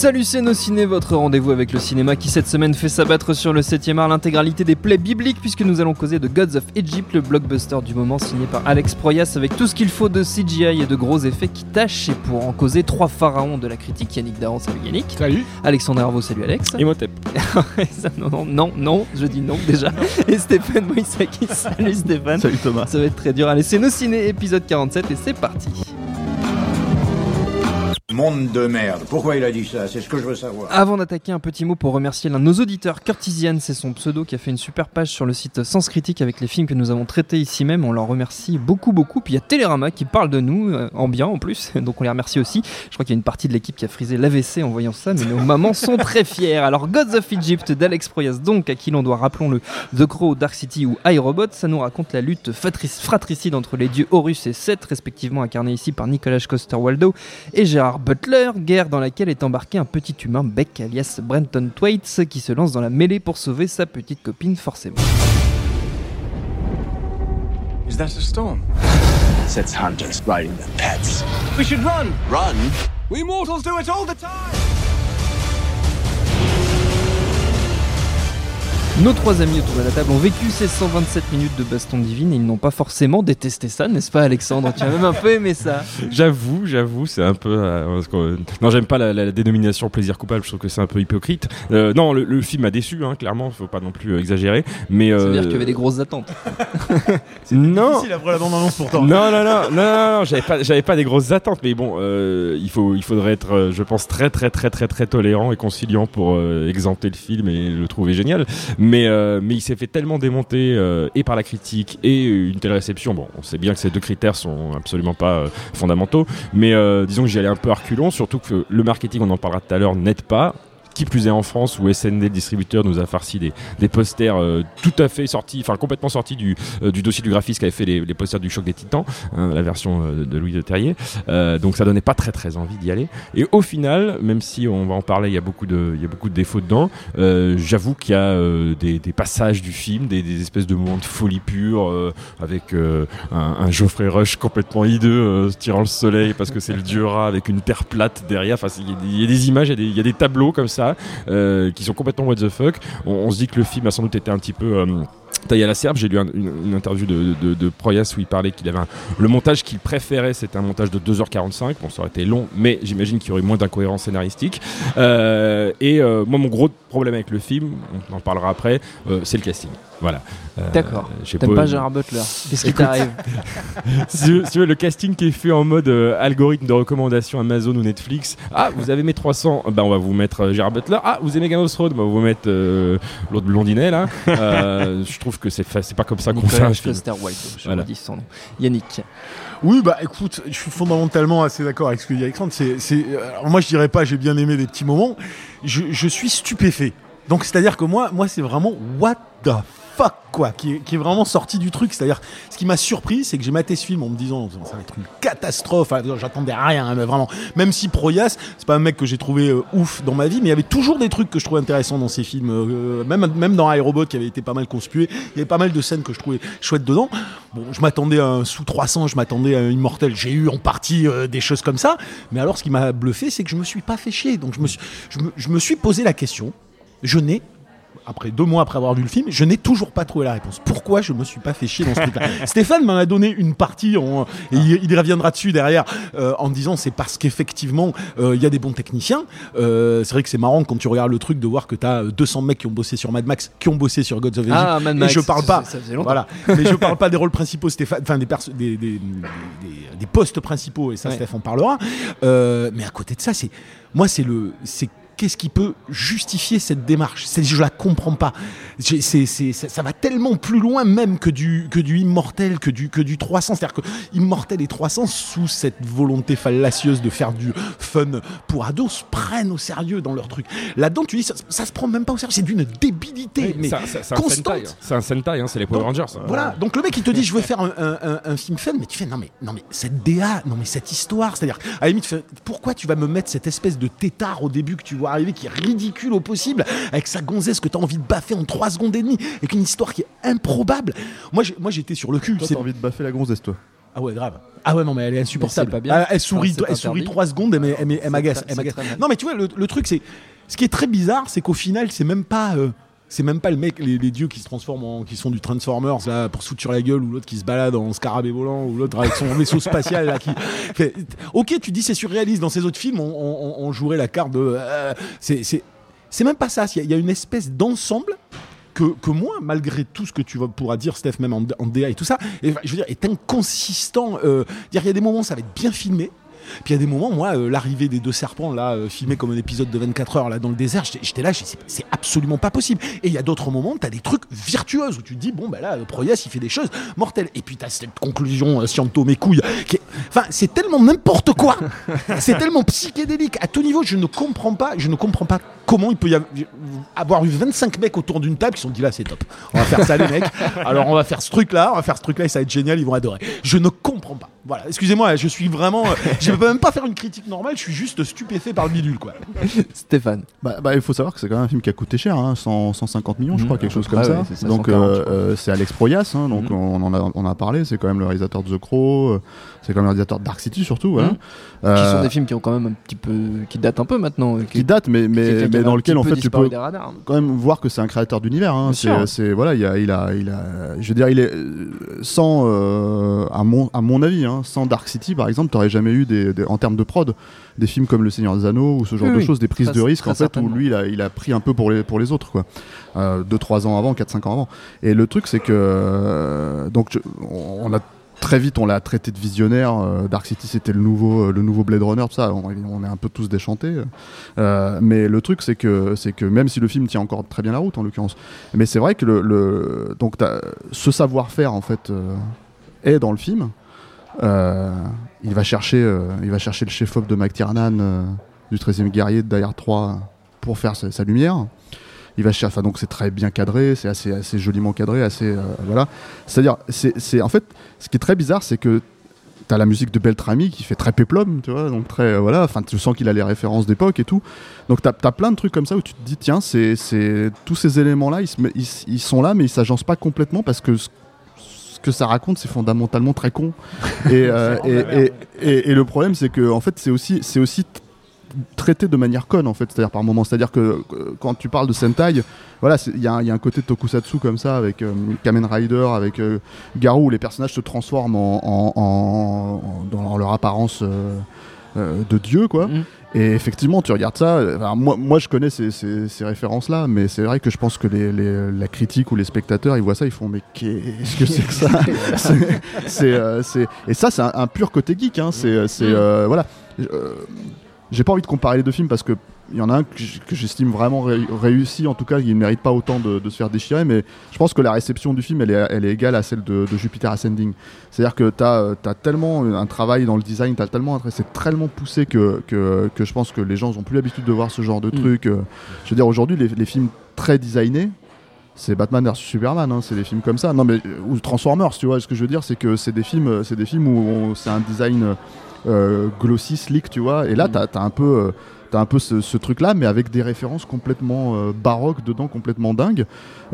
Salut c'est nos ciné, votre rendez-vous avec le cinéma qui cette semaine fait s'abattre sur le 7ème art l'intégralité des plaies bibliques puisque nous allons causer de Gods of Egypt, le blockbuster du moment signé par Alex Proyas avec tout ce qu'il faut de CGI et de gros effets qui tâchent et pour en causer trois pharaons de la critique, Yannick Daran, salut Yannick. Salut. Alexandre Herveau, salut Alex. Et Motep. non, non, non, non, je dis non déjà. Et Stéphane Moïsaki, salut Stéphane. Salut Thomas. Ça va être très dur. Allez, c'est nos ciné épisode 47 et c'est parti. Monde de merde. Pourquoi il a dit ça? C'est ce que je veux savoir. Avant d'attaquer, un petit mot pour remercier l'un de nos auditeurs, Curtisian, c'est son pseudo, qui a fait une super page sur le site Sens Critique avec les films que nous avons traités ici même. On leur remercie beaucoup, beaucoup. Puis il y a Télérama qui parle de nous, euh, en bien en plus, donc on les remercie aussi. Je crois qu'il y a une partie de l'équipe qui a frisé l'AVC en voyant ça, mais nos mamans sont très fiers. Alors, Gods of Egypt d'Alex Proyas, donc, à qui l'on doit, rappelons-le, The Crow, Dark City ou iRobot, ça nous raconte la lutte fratricide entre les dieux Horus et Seth, respectivement incarnés ici par Nicolas Coster-Waldau et Gérard Butler, guerre dans laquelle est embarqué un petit humain, Beck, alias Brenton Thwaites, qui se lance dans la mêlée pour sauver sa petite copine, forcément. Is that a storm? Sets hunters riding their pets. We should run! Run? We mortals do it all the time! Nos trois amis autour de la table ont vécu ces 127 minutes de baston divine et ils n'ont pas forcément détesté ça, n'est-ce pas Alexandre? Tu as même un peu aimé ça. J'avoue, j'avoue, c'est un peu. euh, que, euh, non, j'aime pas la, la dénomination plaisir coupable. Je trouve que c'est un peu hypocrite. Euh, non, le, le film m'a déçu, hein, clairement. Faut pas non plus euh, exagérer. Mais Ça veut dire qu'il y avait des grosses attentes. non. difficile après la bande-annonce pourtant. Non, non, non, non, non, non, j'avais pas, j'avais pas des grosses attentes, mais bon, euh, il faut, il faudrait être, je pense, très, très, très, très, très tolérant et conciliant pour euh, exempter le film et le trouver génial. Mais, euh, mais il s'est fait tellement démonter euh, et par la critique et une telle réception. Bon, on sait bien que ces deux critères sont absolument pas euh, fondamentaux, mais disons que j'y allais un peu à reculons, surtout que le marketing, on en parlera tout à l'heure, n'aide pas. Plus est en France où SND le distributeur nous a farci des, des posters euh, tout à fait sortis, enfin complètement sortis du, euh, du dossier du graphiste qui avait fait les, les posters du choc des titans, hein, la version euh, de Louis de Terrier. Donc ça donnait pas très très envie d'y aller. Et au final, même si on va en parler, il y a beaucoup de, il y a beaucoup de défauts dedans. J'avoue qu'il y a des, passages du film, des, espèces de moments de folie pure, avec un, Geoffrey Rush complètement hideux tirant le soleil parce que c'est le dieu rat avec une terre plate derrière. Enfin, il y, a des- images, il y a des, tableaux comme ça qui sont complètement what the fuck. On, se dit que le film a sans doute été un petit peu euh, taillé à la serbe. J'ai lu un- une, une interview de, de, de Proyas où il parlait qu'il avait un- le montage qu'il préférait, c'était un montage de 2h45. Bon, ça aurait été long, mais j'imagine qu'il y aurait moins d'incohérences scénaristiques. Euh, et euh, moi, mon gros problème avec le film, on en parlera après, euh, c'est le casting. Voilà. D'accord. T'aimes pas- pas Gérard Butler? Qu'est-ce qui t'arrive? si, tu veux- si le casting qui est fait en mode algorithme de recommandation Amazon ou Netflix. Ah, vous avez mes 300, bah on va vous mettre Gérard Butler. Ah, vous aimez Game of Thrones, bah, on va vous mettre l'autre blondinet là. Je trouve que c'est fa- c'est pas comme ça qu'on fait un film. Coster-Waldau, je Voilà. son nom. Yannick. Oui, bah écoute, je suis fondamentalement assez d'accord avec ce que dit Alexandre. C'est, c'est, alors moi, je dirais pas, j'ai bien aimé des petits moments. Je, je suis stupéfait. Donc, c'est-à-dire que moi, moi, c'est vraiment what the quoi, qui est, vraiment sorti du truc. C'est-à-dire, ce qui m'a surpris, c'est que j'ai maté ce film en me disant, ça va être une catastrophe. J'attendais rien, hein, mais vraiment. Même si Proyas, c'est pas un mec que j'ai trouvé euh, ouf dans ma vie, mais il y avait toujours des trucs que je trouvais intéressants dans ces films. Euh, même, même dans iRobot, qui avait été pas mal conspué, il y avait pas mal de scènes que je trouvais chouettes dedans. Bon, je m'attendais à un sous 300, je m'attendais à un Immortel. J'ai eu en partie euh, des choses comme ça. Mais alors, ce qui m'a bluffé, c'est que je me suis pas fait chier. Donc, je me suis, je me, je me suis posé la question. Je n'ai après deux mois après avoir vu le film, je n'ai toujours pas trouvé la réponse. Pourquoi je me suis pas fait chier dans ce truc-là Stéphane m'en a donné une partie, en, et il, il reviendra dessus derrière, euh, en disant c'est parce qu'effectivement, euh, il y a des bons techniciens. Euh, c'est vrai que c'est marrant quand tu regardes le truc de voir que tu as 200 mecs qui ont bossé sur Mad Max, qui ont bossé sur Gods of Egypt. Ah, Mad et Max, je parle pas. ça. Voilà. Mais je parle pas des rôles principaux, Stéphane, enfin des, perso- des, des, des- des postes principaux, et ça, Ouais. Steph en parlera. Mais à côté de ça, c'est moi, c'est le, c'est qu'est-ce qui peut justifier cette démarche? Je la comprends pas. J'ai- C'est, c'est, ça, ça va tellement plus loin même que du, que du immortel, que du, que du 300. C'est-à-dire que immortel et 300 sous cette volonté fallacieuse de faire du fun pour ados se prennent au sérieux dans leur truc. Là-dedans, tu dis ça, ça se prend même pas au sérieux. C'est d'une débilité, mais Ça- ça- c'est un constante. Hein. C'est un Sentai, hein, c'est les Power Rangers. Voilà, donc le mec il te dit je veux faire un, un- un- un film fun, mais tu fais non mais non mais cette DA, non mais cette histoire, c'est-à-dire à la limite pourquoi tu vas me mettre cette espèce de tétard au début que tu vois? Arriver qui est ridicule au possible avec sa gonzesse que tu as envie de baffer en 3 secondes et demie avec une histoire qui est improbable. Moi j'ai- moi j'étais sur le cul. Toi, c'est- t'as envie de baffer la gonzesse, toi. Ah ouais grave. Ah ouais non mais elle est insupportable. C'est pas bien. Elle sourit, elle sourit interdit. 3 secondes et elle, m'agace. Non mais tu vois le, le truc c'est ce qui est très bizarre c'est qu'au final c'est même pas euh, c'est même pas le mec, les, dieux qui se transforment en, qui sont du Transformers là pour sur la gueule ou l'autre qui se balade en scarabée volant ou l'autre avec son vaisseau spatial là ok, tu dis c'est surréaliste dans ces autres films, on, jouerait la carte de. euh, c'est même pas ça. Il y, a- une espèce d'ensemble. Que, que moi, malgré tout ce que tu pourras dire, Steph, même en, en DA et tout ça, je veux dire, est inconsistant. Euh, il y a des moments, ça va être bien filmé. Puis il y a des moments, moi, euh, l'arrivée des deux serpents, là, euh, filmé comme un épisode de 24 heures, là, dans le désert, j'étais- là, c'est- absolument pas possible. Et il y a d'autres moments, t'as des trucs virtuoses où tu te dis, bon, bah là, euh, Proyas, il fait des choses mortelles. Et puis t'as cette conclusion, Sciento mes couilles, qui est- Enfin, c'est tellement n'importe quoi. c'est tellement psychédélique. À tout niveau, je ne comprends pas, je ne comprends pas comment il peut y avoir, avoir eu 25 mecs autour d'une table qui se sont dit, là, c'est top. On va faire ça, les mecs. Alors, on va faire ce truc-là, on va faire ce truc-là et ça va être génial, ils vont adorer. Je ne comprends pas. Voilà, excusez-moi, je suis vraiment. euh, je ne peux même pas faire une critique normale, je suis juste stupéfait par le bidule, quoi. Stéphane. Bah, bah, il faut savoir que c'est quand même un film qui a coûté cher, hein, 100, 150 millions, je Mhm. crois, quelque chose comme Ah ça. ouais, c'est ça, donc 140, euh, euh, c'est Alex Proyas, hein, donc Mhm. on en a, on a parlé. C'est quand même le réalisateur de The Crow, euh, c'est quand même le réalisateur de Dark City surtout, voilà. Mhm. Euh, Qui sont des films qui ont quand même un petit peu. qui datent un peu maintenant. euh, qui datent, mais, mais, qui- qui mais dans lequel en fait tu peux radars. quand même voir que c'est un créateur d'univers. Hein. C'est, voilà, il a, il a, il a, je veux dire, il est sans, euh, à mon, à mon avis, hein, sans Dark City par exemple, t'aurais jamais eu des, des- en termes de prod des films comme Le Seigneur des Anneaux ou ce genre Oui, de oui. choses, des prises de risques très en fait où lui il a, il a pris un peu pour les, pour les autres quoi. Euh, deux trois ans avant, 4-5 ans avant. Et le truc c'est que euh, donc je- on on a Très vite, on l'a traité de visionnaire. euh, Dark City, c'était le nouveau, euh, le nouveau Blade Runner, tout ça. On, on est un peu tous déchantés. Euh, mais le truc, c'est que, c'est que même si le film tient encore très bien la route, en l'occurrence, mais c'est vrai que le, le- donc ce savoir-faire en fait euh, est dans le film. Euh, il va chercher, euh, il va chercher le chef-op de McTiernan euh, du 13e guerrier de Die Hard 3 pour faire sa, lumière. Il va chercher, donc c'est très bien cadré, c'est assez, joliment cadré, assez voilà. C'est-à-dire, c'est, en fait, ce qui est très bizarre, c'est que T'as la musique de Beltrami qui fait très péplum, tu vois, donc très voilà. Tu sens qu'il a les références d'époque et tout. Donc t'as as plein de trucs comme ça où tu te dis tiens, c'est tous ces éléments-là, ils, se met- ils, ils sont là, mais ils s'agencent pas complètement parce que ce, ce que ça raconte, c'est fondamentalement très con. et, euh, et, et, le problème, c'est que en fait, c'est aussi c'est aussi traité de manière conne en fait, c'est-à-dire par moment. C'est-à-dire que quand tu parles de Sentai, voilà, il y, a un- il y a un côté tokusatsu comme ça avec euh, Kamen Rider, avec euh, Garou, où les personnages se transforment en, en- en- en- dans leur apparence euh, de dieu, quoi. Mhm. Et effectivement, tu regardes ça. euh, moi, moi, je connais ces, ces- ces références-là, mais c'est vrai que je pense que les, les- la critique ou les spectateurs, ils voient ça, ils font mais qu'est-ce que c'est que ça C'est- euh, Et ça, c'est un, un pur côté geek. Hein. C'est, c'est, euh, voilà. Euh, j'ai pas envie de comparer les deux films parce que il y en a un que j'estime vraiment ré- réussi, en tout cas, il ne mérite pas autant de, de se faire déchirer, mais je pense que la réception du film, elle est, elle est égale à celle de, de Jupiter Ascending. C'est-à-dire que tu as, tellement un travail dans le design, t'as tellement, c'est tellement poussé que, que, que je pense que les gens ont plus l'habitude de voir ce genre de Mm. truc. euh. Je veux dire, aujourd'hui, les, les films très designés, c'est Batman vs Superman, hein, c'est des films comme ça. Non mais euh, ou Transformers, tu vois. Ce que je veux dire, c'est que c'est des films, euh, c'est des films où c'est un design euh, glossy, slick, tu vois. Et là, Mm. t'as as un peu, euh, t'as un peu ce, ce truc-là, mais avec des références complètement euh, baroques dedans, complètement dingues,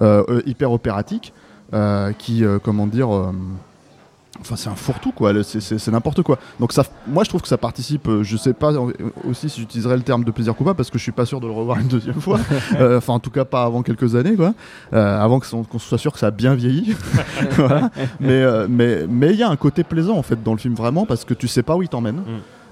euh, euh, hyper opératiques, euh, qui, euh, comment dire. Enfin, c'est un fourre-tout, quoi. C'est- n'importe quoi. Donc, ça, moi, je trouve que ça participe. Je sais pas aussi si j'utiliserais le terme de plaisir coupable parce que je suis pas sûr de le revoir une deuxième fois. Euh, Enfin, en tout cas, pas avant quelques années, quoi. Euh, avant qu'on soit sûr que ça a bien vieilli. Voilà. Mais euh, mais mais il y a un côté plaisant en fait dans le film vraiment parce que tu sais pas où il t'emmène.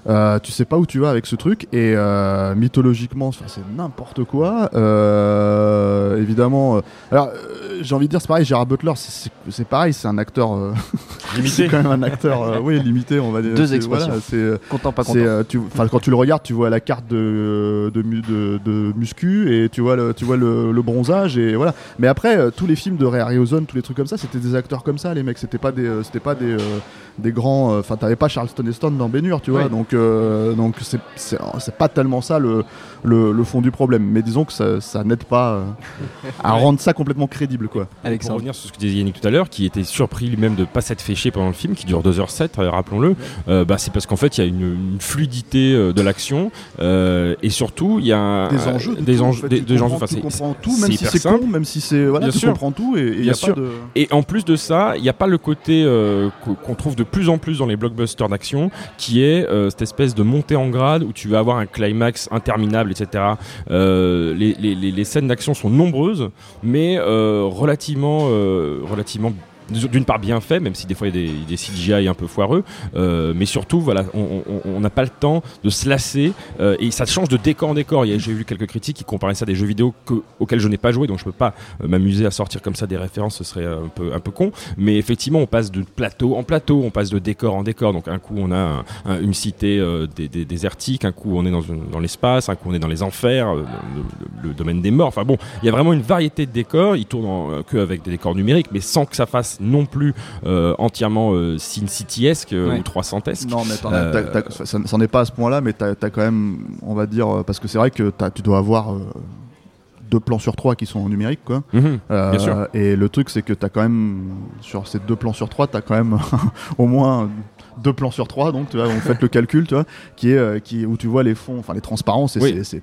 Euh, tu sais pas où tu vas avec ce truc et euh, mythologiquement c'est n'importe quoi Euh, évidemment euh, alors euh, j'ai envie de dire c'est pareil Gérard Butler c'est- pareil c'est un acteur euh, Limité. c'est quand même un acteur euh, oui limité on va dire Deux expressions. voilà, c'est euh, Content, pas c'est, content. euh, tu, enfin, quand tu le regardes, tu vois la carte de, de, de, de muscu et tu vois le, tu vois le, le bronzage et voilà. Mais après, euh, tous les films de Ray Harryhausen, tous les trucs comme ça, c'était des acteurs comme ça, les mecs. C'était pas des, euh, c'était pas des, euh, des grands. euh, Enfin, t'avais pas Charleston Heston dans Bénure, tu vois. Donc, euh, donc c'est, c'est, c'est pas tellement ça le, le, le fond du problème. Mais disons que ça, ça n'aide pas euh, à rendre ça complètement crédible, quoi. Pour Alexandre. revenir sur ce que disait Yannick tout à l'heure, qui était surpris lui-même de pas s'être fait chier pendant le film, qui dure 2h07, euh, rappelons-le, euh, bah, c'est parce qu'en fait il y a une, une fluidité de l'action euh, et surtout il y a Des enjeux, de des enjeux, fait. des, Tu des enjeux. comprends- Enfin, tu c'est- comprends tout, c'est même si c'est simple. con, même si c'est, voilà, Bien tu sûr. comprends tout et il y Bien a sûr. pas de. Et en plus de ça, il n'y a pas le côté euh, qu'o- qu'on trouve de plus en plus dans les blockbusters d'action, qui est euh, cette espèce de montée en grade où tu vas avoir un climax interminable, etc. Euh, les, les- scènes d'action sont nombreuses, mais euh, relativement, relativement d'une part bien fait, même si des fois il y a des, CGI un peu foireux, euh, mais surtout voilà, on- n'a pas le temps de se lasser euh, et ça change de décor en décor. J'ai vu quelques critiques qui comparaient ça à des jeux vidéo que- auxquels je n'ai pas joué, donc je peux pas euh, m'amuser à sortir comme ça des références, ce serait un peu un peu con. Mais effectivement, on passe de plateau en plateau, on passe de décor en décor. Donc un coup on a un- un- une cité désertique, un coup on est dans, l'espace, un coup on est dans les enfers, le, domaine des morts. Enfin bon, il y a vraiment une variété de décors. Ils tournent en- que avec des décors numériques, mais sans que ça fasse non plus euh, entièrement euh, Sin City-esque euh, Ouais. ou 300esque. Non, mais as- n'en est pas à ce point-là, mais t'as as quand même, on va dire, parce que c'est vrai que tu dois avoir deux plans sur trois qui sont en numérique, quoi. Mhm. Euh, Bien sûr. Et le truc, c'est que t'as quand même, sur ces deux plans sur trois, t'as quand même au moins deux plans sur trois, donc tu vois, on fait le calcul, tu vois, qui est, euh, qui, où tu vois les fonds, enfin les transparences, et Oui. c'est,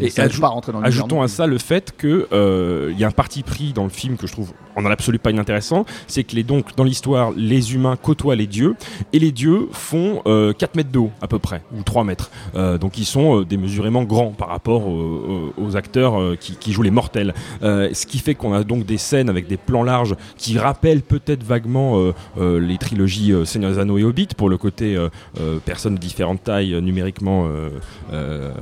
Et ça pas rentrer dans le Ajoutons à ça le fait que euh, il y a un parti pris dans le film que je trouve en absolu pas inintéressant, c'est que les, donc dans l'histoire les humains côtoient les dieux et les dieux font euh, 4 mètres de haut à peu près ou 3 mètres. Euh, donc ils sont euh, démesurément grands par rapport aux, acteurs euh, qui, qui jouent les mortels. Euh, ce qui fait qu'on a donc des scènes avec des plans larges qui rappellent peut-être vaguement euh, euh, les trilogies euh, Seigneur des Anneaux et Hobbit pour le côté euh, euh, personnes de différentes tailles euh, numériquement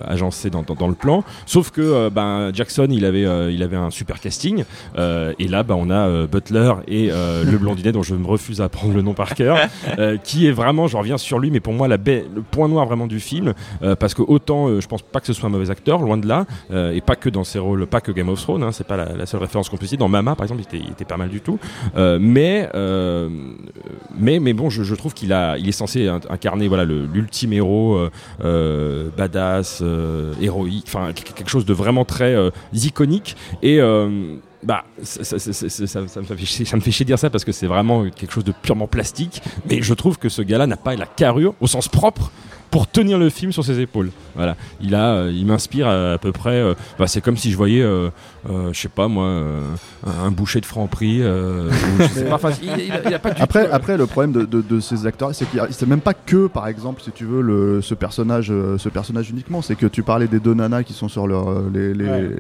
agencées dans, dans, dans le plan. Sauf que ben, Jackson, il avait, il avait un super casting. et là, ben, on a Butler et le blondinet dont je me refuse à apprendre le nom par cœur, qui est vraiment, je reviens sur lui, mais pour moi, la baie- le point noir vraiment du film. parce que autant, je pense pas que ce soit un mauvais acteur, loin de là, et pas que dans ses rôles, pas que Game of Thrones, hein, c'est pas la, la seule référence qu'on peut citer. Dans Mama, par exemple, il était, il était pas mal du tout. Euh, mais, euh, mais, mais bon, je, je trouve qu'il a, il est censé in- incarner voilà l'ultime héros, euh, euh, badass, euh, héroïque, enfin qu- quelque chose de vraiment très iconique. Et bah, ça, me fait ça me fait chier de dire ça parce que c'est vraiment quelque chose de purement plastique. Mais je trouve que ce gars-là n'a pas la carrure au sens propre pour tenir le film sur ses épaules. Voilà, il a, euh, il m'inspire à, à peu près. euh, bah, c'est comme si je voyais, euh, euh, je sais pas moi, euh, un boucher de Franprix. Après, tout, après, le problème de, de- de ces acteurs, c'est qu'il c'est même pas que, par exemple, si tu veux, le, ce personnage, ce personnage uniquement. C'est que tu parlais des deux nanas qui sont sur leur, les, les- Ouais.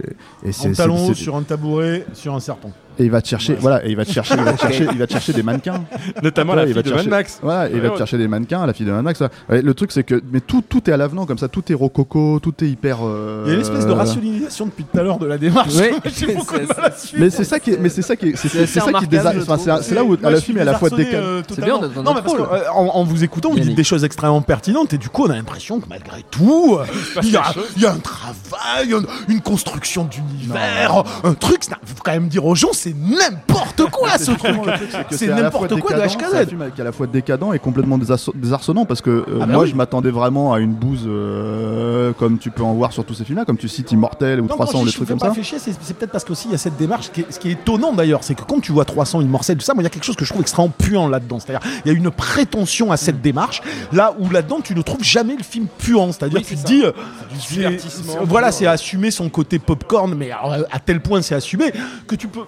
et En c'est, talon c'est- haut c'est- sur un tabouret, sur un serpent. Et il va te chercher, Ouais. voilà, et il va te chercher, il va te chercher, il va te chercher des mannequins. notamment Ouais, la il fille va de te Mad chercher- Max. Voilà, et il va Ouais, te chercher des mannequins, la fille de Mad Max. Ouais, le truc, c'est que, mais tout, tout est à l'avenant comme ça, tout est rococo, tout est hyper. euh, Il y a une espèce de rationalisation depuis tout à l'heure de la démarche. Ouais. J'ai beaucoup de C'est- mal à suivre. Mais c'est ça qui est, mais c'est ça qui est, c'est, C'est c'est assez ça qui remarquable, désa- je enfin, c'est, trouve. c'est là où Moi, je film suis est à la fois désarçonné, décalé. euh, C'est bien, totalement. on est dans Non, mais notre parce que, rôle. euh, en, en vous écoutant, vous dites Yannick. des choses extrêmement pertinentes et du coup, on a l'impression que malgré tout, euh, il y, a, il y a un travail, une, une construction d'univers, un truc. Il faut quand même dire aux gens, c'est n'importe quoi ce truc. C'est n'importe quoi de décadent, C'est un HKZ. film qui est à la fois décadent et complètement désarçonnant parce que euh, Ah bah moi oui. je m'attendais vraiment à une bouse euh, comme tu peux en voir sur tous ces films-là, comme tu cites Immortel ou Non, 300 quand ou des trucs comme ça. c'est c'est peut-être parce qu'aussi il y a cette démarche. Ce qui est, ce qui est étonnant d'ailleurs, c'est que quand tu vois 300 Immortel, tout ça, moi il y a quelque chose que je trouve extrêmement puant là-dedans. C'est-à-dire, il y a une prétention à cette démarche, là où là-dedans tu ne trouves jamais le film puant. C'est-à-dire, Oui, tu c'est te ça. dis, euh, c'est- Voilà, c'est assumer son côté popcorn, mais à tel point c'est assumé que tu peux.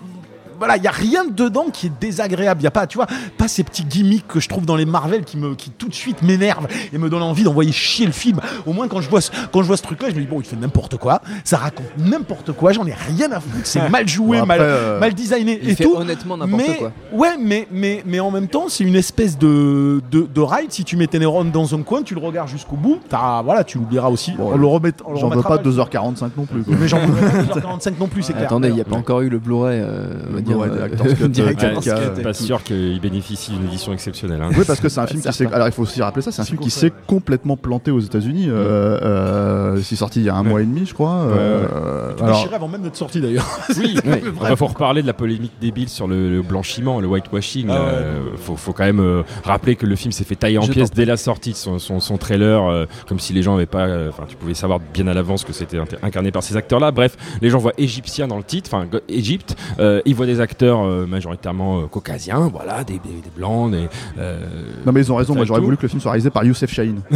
Voilà, il y a rien dedans qui est désagréable. Il y a pas, tu vois, pas ces petits gimmicks que je trouve dans les Marvel qui me, qui tout de suite m'énervent et me donnent envie d'envoyer chier le film. Au moins quand je vois, ce- quand je vois ce truc-là, je me dis bon, il fait n'importe quoi, ça raconte n'importe quoi, j'en ai rien à foutre, c'est mal joué, Bon, après, mal, euh, mal designé Il et fait tout. honnêtement n'importe mais, quoi. Ouais, mais, mais, mais en même temps, c'est une espèce de, de, de ride. Si tu mets tes neurones dans un coin, tu le regardes jusqu'au bout, t'as- voilà, tu l'oublieras aussi. Bon, on le remet, J'en veux pas 2h45 non plus. quoi. Mais j'en veux pas 2h45 non plus, c'est clair. Attendez, il n'y a pas encore eu le Blu-ray, euh, on va Le dire, Blu-ray euh, euh, a- Pas sûr qu'il bénéficie d'une édition exceptionnelle. hein. Oui, parce que c'est un film qui s'est. Alors, il faut aussi rappeler ça, c'est un film qui s'est complètement planté aux États-Unis. Euh, euh, c'est sorti il y a un mois et demi, je crois. Euh, Tu alors, avant même d'être sorti d'ailleurs. Oui, il faut reparler de la polémique débile sur le, le blanchiment, le whitewashing. Ah ouais. Euh, faut, faut quand même euh, rappeler que le film s'est fait tailler en pièces dès la sortie de son, son- son trailer, euh, comme si les gens avaient pas. euh, Enfin, tu pouvais savoir bien à l'avance que c'était incarné par ces acteurs-là. Bref, les gens voient égyptien dans le titre, enfin Égypte. Euh, ils voient des acteurs euh, majoritairement euh, caucasiens, voilà, des, des, des blancs, des. euh, non, mais ils ont raison. Ça Moi, j'aurais voulu que le film soit réalisé par Youssef Chahine.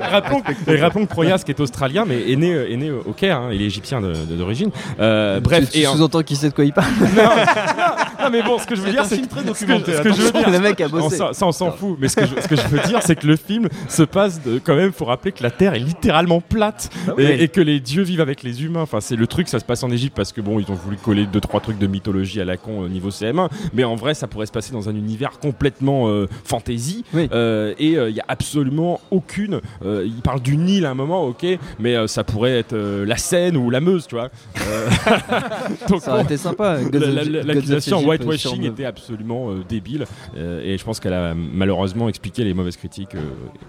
rappelons, et rappelons que Proyas, qui est australien, mais est né, est né au Caire, hein, il est égyptien d'origine. Euh, bref, tu, tu sous-entends qui sait de quoi il parle non, mais bon, ce que je veux dire, c'est film très ce que, documenté. ce que je veux dire, Le mec a bossé. s'en- ça on s'en fout, mais ce que, je, ce que je veux dire, c'est que le film se passe de, quand même, faut rappeler que la Terre est littéralement plate oui. et, et que les dieux vivent avec les humains. Enfin, c'est le truc, ça se passe en Égypte parce que bon, ils ont voulu coller deux trois trucs de mythologie à la con au niveau CM1, mais en vrai, ça pourrait se passer dans un univers complètement euh, fantasy. Oui. Euh, et il y a absolument aucune. euh, il parle du Nil à un moment, ok, mais euh, ça pourrait être euh, la Seine ou la Meuse, tu vois. Euh, donc, Ça aurait été sympa. L'accusation whitewashing était absolument euh, débile euh, et je pense qu'elle a malheureusement expliqué les mauvaises critiques euh,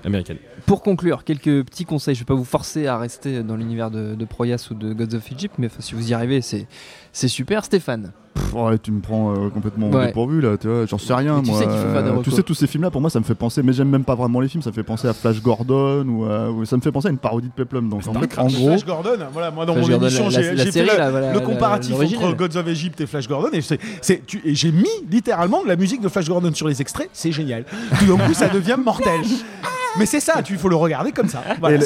américaines. Pour conclure, quelques petits conseils. Je vais pas vous forcer à rester dans l'univers de, de Proyas ou de Gods of Egypt, mais si vous y arrivez, c'est c'est super. Stéphane, Pff, ouais, tu me prends euh, complètement au Ouais. dépourvu là, tu vois, j'en sais rien tu moi. sais qu'il faut faire des Euh, tu sais tous ces films là pour moi ça me fait penser mais j'aime même pas vraiment les films, ça me fait penser à Flash Gordon ou, ou ça me fait penser à une parodie de Peplum donc en, fait, en gros Flash Gordon, voilà, moi dans Flash mon Gordon, émission, la- j'ai la j'ai fait série, la- là, voilà, le comparatif entre Gods of Egypt et Flash Gordon et, c'est- c'est- tu- et j'ai mis littéralement la musique de Flash Gordon sur les extraits, c'est génial. Tout d'un coup, ça devient mortel. Mais c'est ça, il faut le regarder comme ça. Voilà,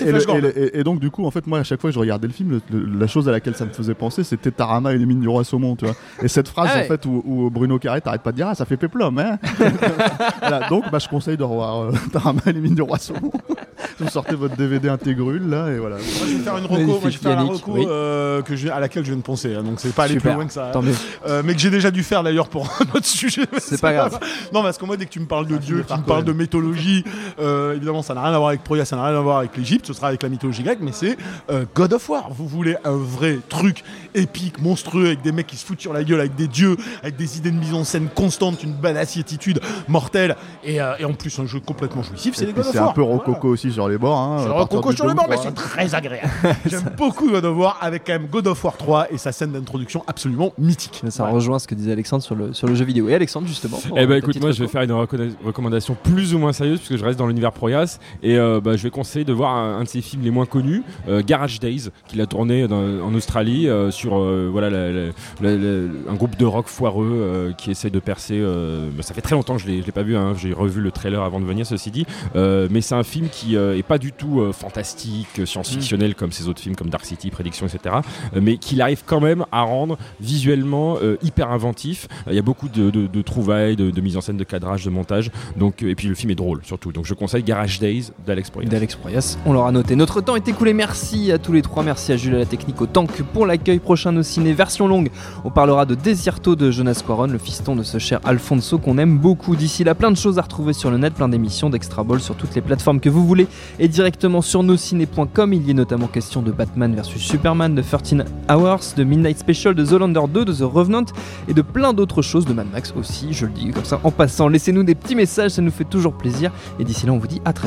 et, donc du coup en fait moi à chaque fois que je regardais le film le- le- la chose à laquelle ça me faisait penser c'était Tarama et les mines du roi saumon tu vois et cette phrase Ah ouais. en fait où, où Bruno Carré t'arrêtes pas de dire ah ça fait péplum hein voilà, donc bah, je conseille de revoir euh, Tarama et les mines du roi saumon vous sortez votre DVD intégrule là et voilà Moi, je vais faire une reco, moi, je vais Magnifique, faire la Yannick, reco oui. euh, que je, à laquelle je viens de penser. hein, donc c'est pas aller Super. plus loin que ça. hein. Euh, mais que j'ai déjà dû faire d'ailleurs pour un autre sujet. C'est pas grave. Non, parce que moi, dès que tu me parles de Dieu, de que tu me parles de mythologie, euh, évidemment, ça n'a rien à voir avec Troya, ça n'a rien à voir avec l'Égypte, ce sera avec la mythologie grecque, mais c'est euh, God of War. Vous voulez un vrai truc épique, monstrueux, avec des mecs qui se foutent sur la gueule, avec des dieux, avec des idées de mise en scène constante, une badassiétitude mortelle, et, euh, et en plus un jeu complètement jouissif, c'est les God of c'est War. un peu Voilà. rococo aussi sur les bords hein, C'est rococo sur le deux ou bord, mais c'est très agréable. J'aime beaucoup God of War avec quand même God of War 3 et sa scène d'introduction absolument mythique. Ça Ouais. rejoint ce que disait Alexandre sur le, sur le jeu vidéo. Et Alexandre, justement. Eh ta écoute, moi je vais faire une recommandation plus ou moins sérieuse puisque je reste dans l'univers Et euh, bah, je vais conseiller de voir un, un de ses films les moins connus, euh, Garage Days, qu'il a tourné dans- en Australie euh, sur voilà la- la- la- la- un groupe de rock foireux qui essaie de percer. bah, ça fait très longtemps que je je l'ai pas vu, hein, j'ai revu le trailer avant de venir, ceci dit, mais c'est un film qui euh, est pas du tout fantastique, science-fictionnel comme ses autres films comme Dark City, Prédiction, etc. mais qu'il arrive quand même à rendre visuellement hyper inventif. Il y a beaucoup de, de- de trouvailles, de, de mise en scène, de cadrage, de montage. Donc, et puis le film est drôle surtout. Donc je conseille Garage Days d'Alex Proyas. On l'aura noté. Notre temps est écoulé. Merci à tous les trois. Merci à Jules à la technique, au tank pour l'accueil prochain nos ciné version longue. On parlera de Desierto de Jonas Quaron, le fiston de ce cher Alfonso qu'on aime beaucoup. D'ici là, plein de choses à retrouver sur le net, plein d'émissions d'Extra Ball sur toutes les plateformes que vous voulez et directement sur nosciné.com. Il y est notamment question de Batman vs Superman, de 13 Hours, de Midnight Special, de The Lander 2, de The Revenant et de plein d'autres choses, de Mad Max aussi. Je le dis comme ça en passant. Laissez-nous des petits messages, ça nous fait toujours plaisir. Et d'ici là, on vous dit à très